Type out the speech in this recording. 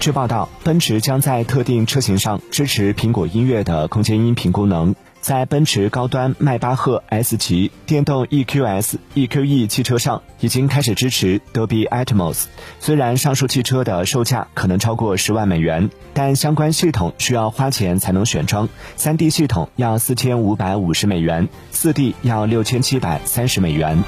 据报道，奔驰将在特定车型上支持苹果音乐的空间音频功能。在奔驰高端迈巴赫 S 级电动 EQS、EQE 汽车上已经开始支持 Dolby Atmos。虽然上述汽车的售价可能超过十万美元，但相关系统需要花钱才能选装。3D 系统要四千五百五十美元，4D 要六千七百三十美元。